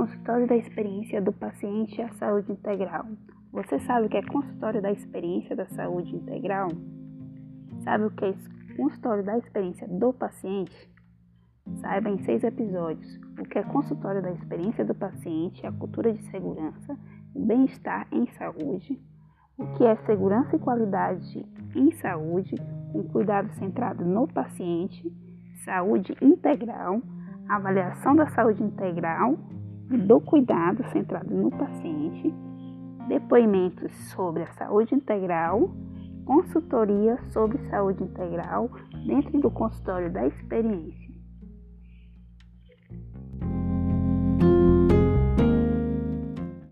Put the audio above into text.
consultório da experiência do paciente à saúde integral. Você sabe o que é consultório da experiência da saúde integral? Sabe o que é consultório da experiência do paciente? Saiba em seis episódios o que é consultório da experiência do paciente, a cultura de segurança, bem-estar em saúde, o que é segurança e qualidade em saúde, com cuidado centrado no paciente, saúde integral, avaliação da saúde integral do cuidado centrado no paciente, depoimentos sobre a saúde integral, consultoria sobre saúde integral dentro do consultório da experiência.